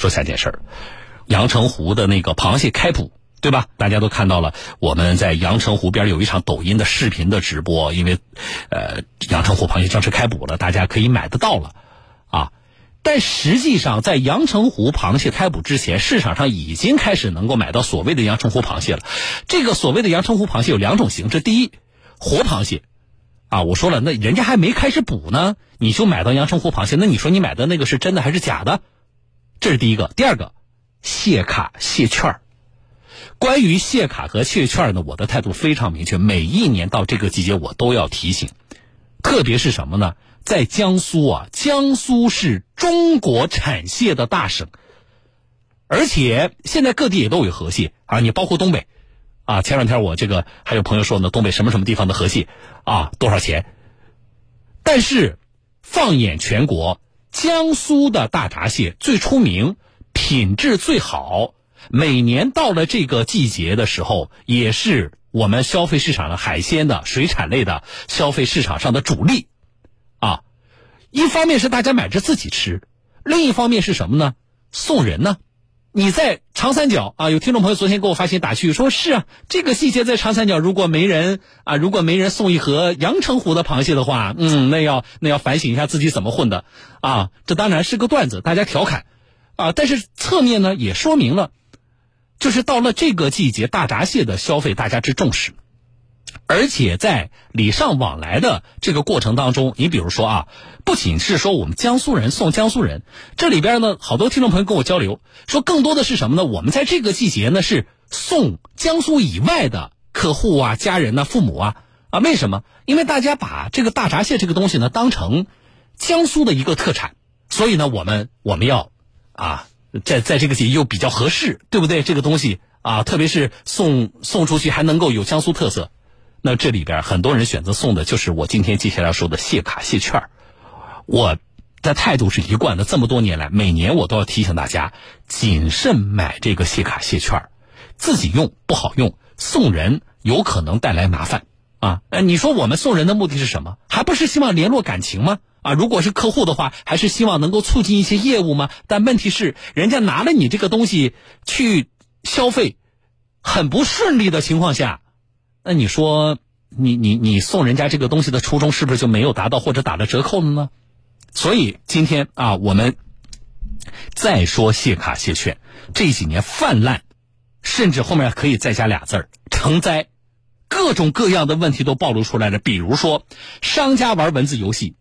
说三件事儿，阳澄湖的那个螃蟹开捕。对吧？大家都看到了，我们在阳澄湖边有一场抖音的视频的直播，因为，呃，阳澄湖螃蟹正式开捕了，大家可以买得到了，啊，但实际上在阳澄湖螃蟹开捕之前，市场上已经开始能够买到所谓的阳澄湖螃蟹了。这个所谓的阳澄湖螃蟹有两种形式，第一，活螃蟹，啊，我说了，那人家还没开始捕呢，你就买到阳澄湖螃蟹，那你说你买的那个是真的还是假的？这是第一个，第二个，蟹卡蟹券。关于蟹卡和蟹券呢，我的态度非常明确。每一年到这个季节，我都要提醒，特别是什么呢？在江苏啊，江苏是中国产蟹的大省，而且现在各地也都有河蟹啊。你包括东北啊，前两天我这个还有朋友说呢，东北什么什么地方的河蟹啊多少钱？但是放眼全国，江苏的大闸蟹最出名，品质最好。每年到了这个季节的时候，也是我们消费市场的海鲜的水产类的消费市场上的主力，啊，一方面是大家买着自己吃，另一方面是什么呢？送人呢？你在长三角啊，有听众朋友昨天给我发信打趣说：“是啊，这个季节在长三角，如果没人啊，如果没人送一盒阳澄湖的螃蟹的话，嗯，那要那要反省一下自己怎么混的啊。”这当然是个段子，大家调侃啊，但是侧面呢也说明了。就是到了这个季节，大闸蟹的消费大家之重视，而且在礼尚往来的这个过程当中，你比如说啊，不仅是说我们江苏人送江苏人，这里边呢，好多听众朋友跟我交流说，更多的是什么呢？我们在这个季节呢，是送江苏以外的客户啊、家人呐、父母啊啊，为什么？因为大家把这个大闸蟹这个东西呢，当成江苏的一个特产，所以呢，我们我们要啊。在在这个节又比较合适，对不对？这个东西啊，特别是送送出去还能够有江苏特色，那这里边很多人选择送的就是我今天接下来说的蟹卡蟹券我的态度是一贯的，这么多年来，每年我都要提醒大家谨慎买这个蟹卡蟹券自己用不好用，送人有可能带来麻烦啊。呃，你说我们送人的目的是什么？还不是希望联络感情吗？啊，如果是客户的话，还是希望能够促进一些业务吗？但问题是，人家拿了你这个东西去消费，很不顺利的情况下，那你说，你你你送人家这个东西的初衷是不是就没有达到或者打了折扣了呢？所以今天啊，我们再说谢卡谢券这几年泛滥，甚至后面可以再加俩字儿成灾，各种各样的问题都暴露出来了。比如说，商家玩文字游戏。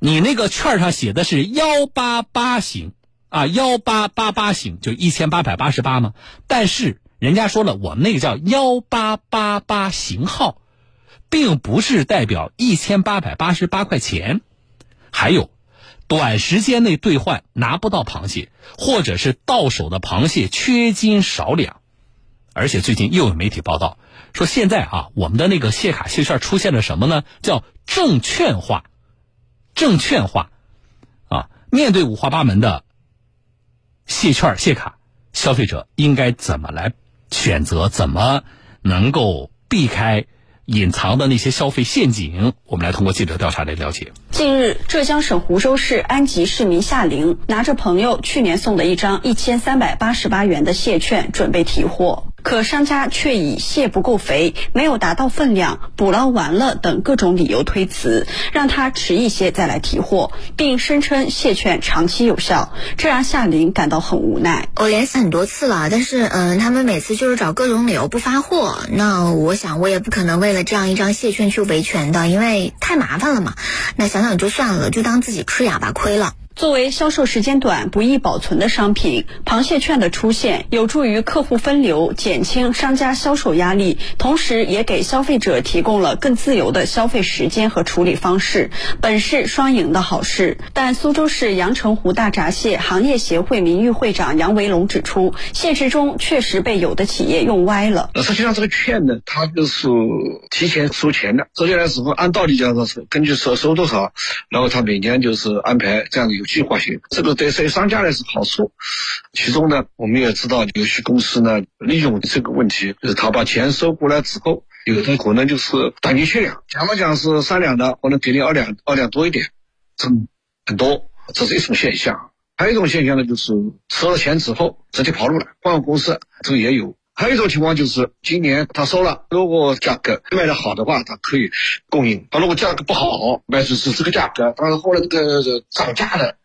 你那个券上写的是幺八八型啊，幺八八八型就一千八百八十八嘛？但是人家说了，我们那个叫幺八八八型号，并不是代表一千八百八十八块钱。还有，短时间内兑换拿不到螃蟹，或者是到手的螃蟹缺斤少两。而且最近又有媒体报道说，现在啊，我们的那个蟹卡蟹券出现了什么呢？叫证券化。证券化，啊，面对五花八门的蟹券、蟹卡，消费者应该怎么来选择？怎么能够避开隐藏的那些消费陷阱？我们来通过记者调查来了解。近日，浙江省湖州市安吉市民夏玲拿着朋友去年送的一张一千三百八十八元的蟹券，准备提货。可商家却以蟹不够肥、没有达到分量、捕捞完了等各种理由推辞，让他迟一些再来提货，并声称蟹券长期有效，这让夏玲感到很无奈。我联系很多次了，但是嗯，他们每次就是找各种理由不发货。那我想我也不可能为了这样一张蟹券去维权的，因为太麻烦了嘛。那想想就算了，就当自己吃哑巴亏了。作为销售时间短、不易保存的商品，螃蟹券的出现有助于客户分流，减轻商家销售压力，同时也给消费者提供了更自由的消费时间和处理方式，本是双赢的好事。但苏州市阳澄湖大闸蟹行业协会名誉会长杨维龙指出，现实中确实被有的企业用歪了。实际上，这个券呢，它就是提前收钱的，收钱的时候按道理讲说是根据收收多少，然后他每年就是安排这样的。计划性，这个对对商家来是好处。其中呢，我们也知道有些公司呢，利用这个问题，就是他把钱收过来之后，有的可能就是短期缺两，假如讲是三两的，可能给你二两二两多一点，挣很多，这是一种现象。还有一种现象呢，就是收了钱之后直接跑路了，换个公司，这个也有。还有一种情况就是，今年他收了，如果价格卖的好的话，他可以供应；他如果价格不好，卖出是这个价格，但是后来这个涨价了，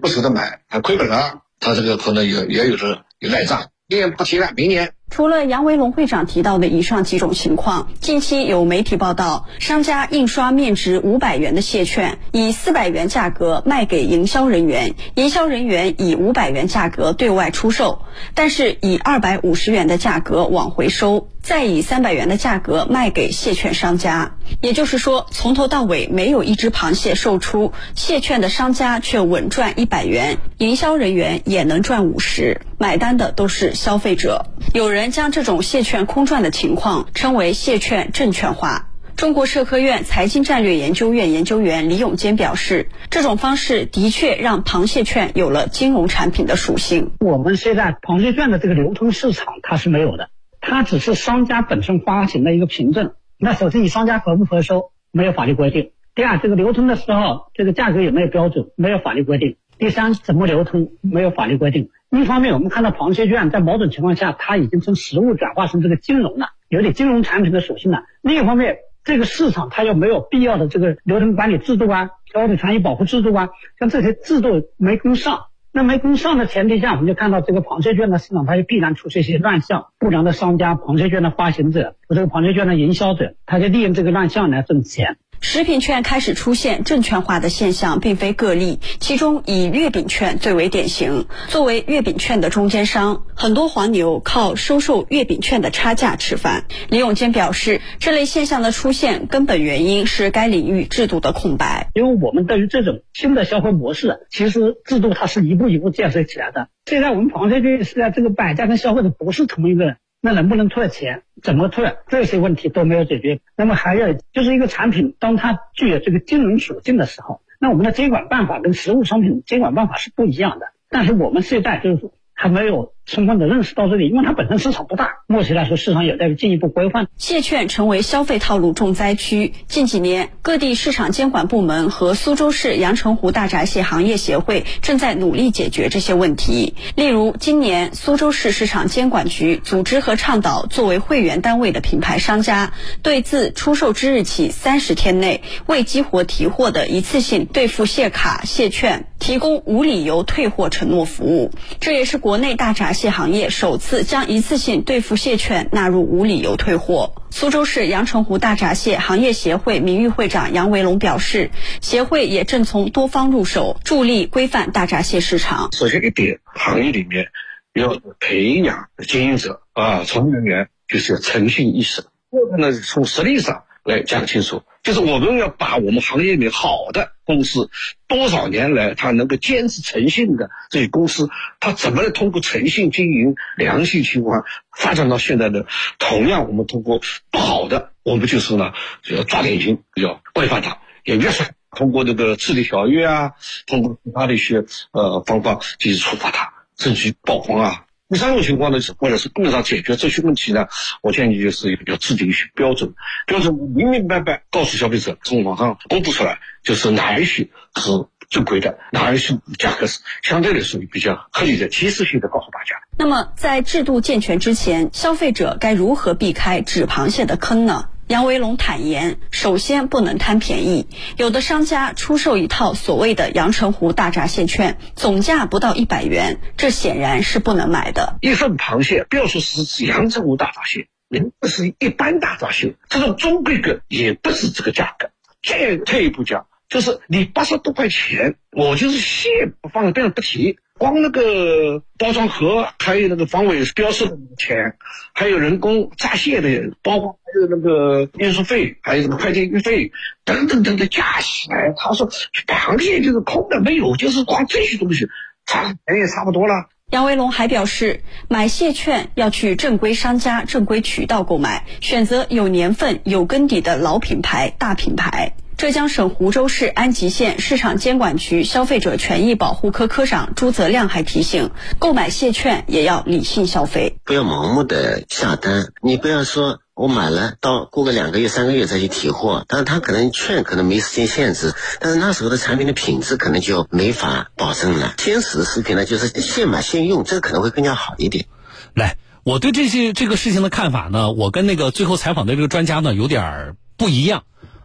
不舍得买，还亏本了，他这个可能也也有着有赖账。今年不提了，明年。除了杨维龙会长提到的以上几种情况，近期有媒体报道，商家印刷面值五百元的蟹券，以四百元价格卖给营销人员，营销人员以五百元价格对外出售，但是以二百五十元的价格往回收，再以三百元的价格卖给蟹券商家。也就是说，从头到尾没有一只螃蟹售出，蟹券的商家却稳赚一百元，营销人员也能赚五十，买单的都是消费者。有人。将这种蟹券空转的情况称为蟹券证券化。中国社科院财经战略研究院研究员李永坚表示，这种方式的确让螃蟹券有了金融产品的属性。我们现在螃蟹券的这个流通市场它是没有的，它只是商家本身发行的一个凭证。那首先你商家合不合收没有法律规定，第二这个流通的时候这个价格有没有标准没有法律规定，第三怎么流通没有法律规定。一方面，我们看到螃蟹券在某种情况下，它已经从实物转化成这个金融了，有点金融产品的属性了。另一方面，这个市场它又没有必要的这个流通管理制度啊、消费权益保护制度啊，像这些制度没跟上。那没跟上的前提下，我们就看到这个螃蟹券的市场，它就必然出现一些乱象。不良的商家、螃蟹券的发行者和这个螃蟹券的营销者，他就利用这个乱象来挣钱。食品券开始出现证券化的现象，并非个例，其中以月饼券最为典型。作为月饼券的中间商，很多黄牛靠收受月饼券的差价吃饭。李永坚表示，这类现象的出现根本原因是该领域制度的空白。因为我们对于这种新的消费模式，其实制度它是一步一步建设起来的。现在我们螃蟹券是在这个买家跟消费者不是同一个人。那能不能退钱？怎么退？这些问题都没有解决。那么还有就是一个产品，当它具有这个金融属性的时候，那我们的监管办法跟实物商品监管办法是不一样的。但是我们现在就是还没有。充分的认识到这里，因为它本身市场不大，目前来说市场有待于进一步规范。蟹券成为消费套路重灾区，近几年各地市场监管部门和苏州市阳澄湖大闸蟹行业协会正在努力解决这些问题。例如，今年苏州市市场监管局组织和倡导，作为会员单位的品牌商家，对自出售之日起三十天内未激活提货的一次性兑付蟹卡、蟹券，提供无理由退货承诺服务。这也是国内大闸。蟹行业首次将一次性兑付蟹券纳入无理由退货。苏州市阳澄湖大闸蟹行业协会名誉会长杨维龙表示，协会也正从多方入手，助力规范大闸蟹市场。首先一点，行业里面要培养经营者啊，从业人员就是要诚信意识。第二个呢，从实力上来讲清楚。就是我们要把我们行业里好的公司，多少年来它能够坚持诚信的这些公司，它怎么能通过诚信经营、良性循环发展到现在的？同样，我们通过不好的，我们就是呢，就要抓典型，要规范它，也约束，通过这个治理条约啊，通过其他的一些呃方法进行处罚它，甚至曝光啊。第三种情况呢，是为了是更上解决这些问题呢，我建议就是一个要制定一些标准，标准明明白白告诉消费者，从网上公布出来，就是哪一些是最贵的，哪一些价格是相对来说比较合理的，提示性的告诉大家。那么，在制度健全之前，消费者该如何避开纸螃蟹的坑呢？杨维龙坦言，首先不能贪便宜。有的商家出售一套所谓的阳澄湖大闸蟹券，总价不到一百元，这显然是不能买的。一份螃蟹，不要说是阳澄湖大闸蟹，那是一般大闸蟹，这种中规格也不是这个价格。再退一步讲，就是你八十多块钱，我就是蟹不放在边上不提。光那个包装盒，还有那个防伪标识的钱，还有人工炸蟹的，包括还有那个运输费，还有什么快递运费等等等等加起来，他说螃蟹就是空的，没有，就是光这些东西，差钱也差不多了。杨维龙还表示，买蟹券要去正规商家、正规渠道购买，选择有年份、有根底的老品牌、大品牌。浙江省湖州市安吉县市场监管局消费者权益保护科科长朱泽亮还提醒，购买蟹券也要理性消费，不要盲目的下单。你不要说我买了，到过个两个月、三个月再去提货，但是他可能券可能没时间限制，但是那时候的产品的品质可能就没法保证了。天使食品呢，就是现买现用，这个可能会更加好一点。来，我对这些这个事情的看法呢，我跟那个最后采访的这个专家呢有点不一样。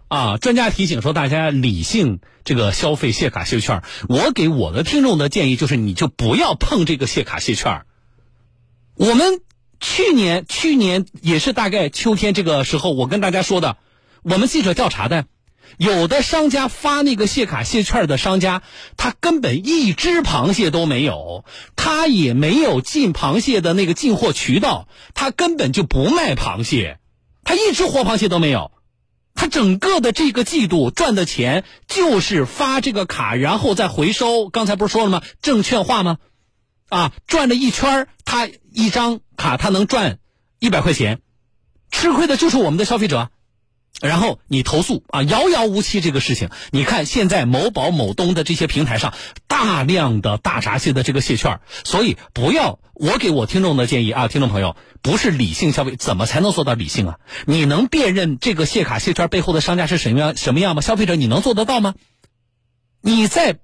啊，专家提醒说，大家理性这个消费谢卡谢券。我给我的听众的建议就是，你就不要碰这个谢卡谢券。我们去年去年也是大概秋天这个时候，我跟大家说的，我们记者调查的，有的商家发那个谢卡谢券的商家，他根本一只螃蟹都没有，他也没有进螃蟹的那个进货渠道，他根本就不卖螃蟹，他一只活螃蟹都没有。他整个的这个季度赚的钱就是发这个卡，然后再回收。刚才不是说了吗？证券化吗？啊，转了一圈他一张卡他能赚一百块钱，吃亏的就是我们的消费者。然后你投诉啊，遥遥无期这个事情。你看现在某宝、某东的这些平台上，大量的大闸蟹的这个蟹券，所以不要我给我听众的建议啊，听众朋友，不是理性消费，怎么才能做到理性啊？你能辨认这个蟹卡蟹券背后的商家是什么样什么样吗？消费者你能做得到吗？你在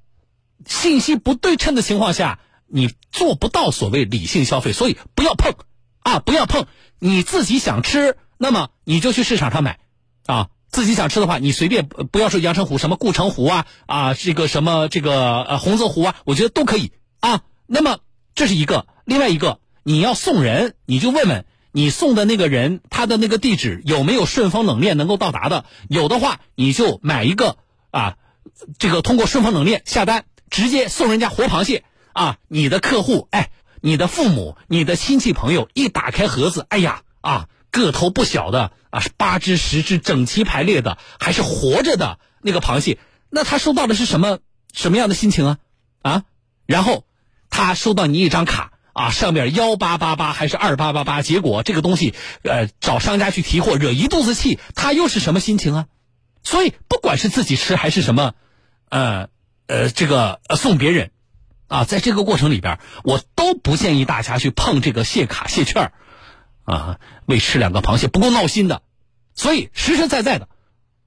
信息不对称的情况下，你做不到所谓理性消费，所以不要碰啊，不要碰。你自己想吃，那么你就去市场上买。啊，自己想吃的话，你随便不要说阳澄湖什么顾城湖啊啊，这个什么这个呃洪泽湖啊，我觉得都可以啊。那么这是一个，另外一个你要送人，你就问问你送的那个人他的那个地址有没有顺丰冷链能够到达的，有的话你就买一个啊，这个通过顺丰冷链下单，直接送人家活螃蟹啊。你的客户哎，你的父母、你的亲戚朋友一打开盒子，哎呀啊。个头不小的啊，是八只十只整齐排列的，还是活着的那个螃蟹？那他收到的是什么什么样的心情啊？啊，然后他收到你一张卡啊，上面幺八八八还是二八八八？结果这个东西呃找商家去提货，惹一肚子气，他又是什么心情啊？所以不管是自己吃还是什么，呃呃这个送别人啊，在这个过程里边，我都不建议大家去碰这个蟹卡蟹券啊，为吃两个螃蟹不够闹心的，所以实实在在的，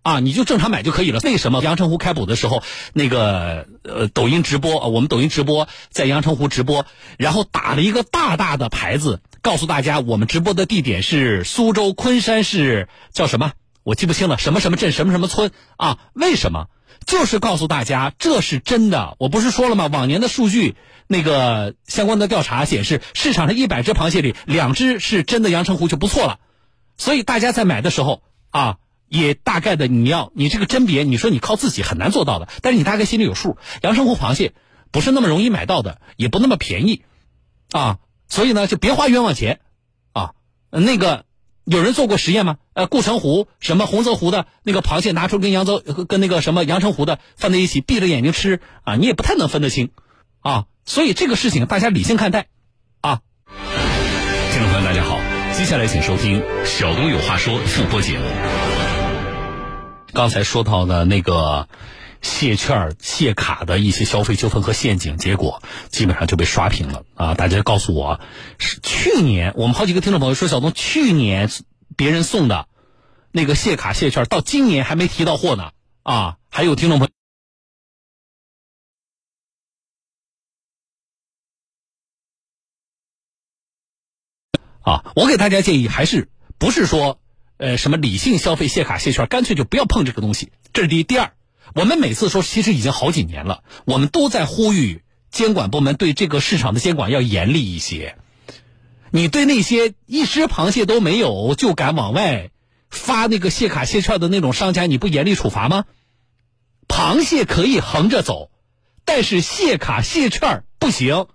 啊，你就正常买就可以了。为什么阳澄湖开捕的时候，那个呃抖音直播，我们抖音直播在阳澄湖直播，然后打了一个大大的牌子，告诉大家我们直播的地点是苏州昆山市叫什么？我记不清了，什么什么镇什么什么村啊？为什么？就是告诉大家这是真的。我不是说了吗？往年的数据。那个相关的调查显示，市场上一百只螃蟹里，两只是真的阳澄湖就不错了。所以大家在买的时候啊，也大概的你要你这个甄别，你说你靠自己很难做到的。但是你大概心里有数，阳澄湖螃蟹不是那么容易买到的，也不那么便宜啊。所以呢，就别花冤枉钱啊。那个有人做过实验吗？呃，顾城湖什么洪泽湖的那个螃蟹拿出跟扬州跟那个什么阳澄湖的放在一起，闭着眼睛吃啊，你也不太能分得清啊。所以这个事情大家理性看待，啊！听众朋友大家好，接下来请收听《小东有话说》复播节目。刚才说到的那个蟹券、蟹卡的一些消费纠纷和陷阱，结果基本上就被刷屏了啊！大家告诉我，是去年我们好几个听众朋友说，小东去年别人送的那个蟹卡、蟹券，到今年还没提到货呢啊！还有听众朋友。啊，我给大家建议还是不是说，呃，什么理性消费、谢卡、谢券，干脆就不要碰这个东西。这是第一。第二，我们每次说，其实已经好几年了，我们都在呼吁监管部门对这个市场的监管要严厉一些。你对那些一只螃蟹都没有就敢往外发那个谢卡、谢券的那种商家，你不严厉处罚吗？螃蟹可以横着走，但是谢卡、谢券不行。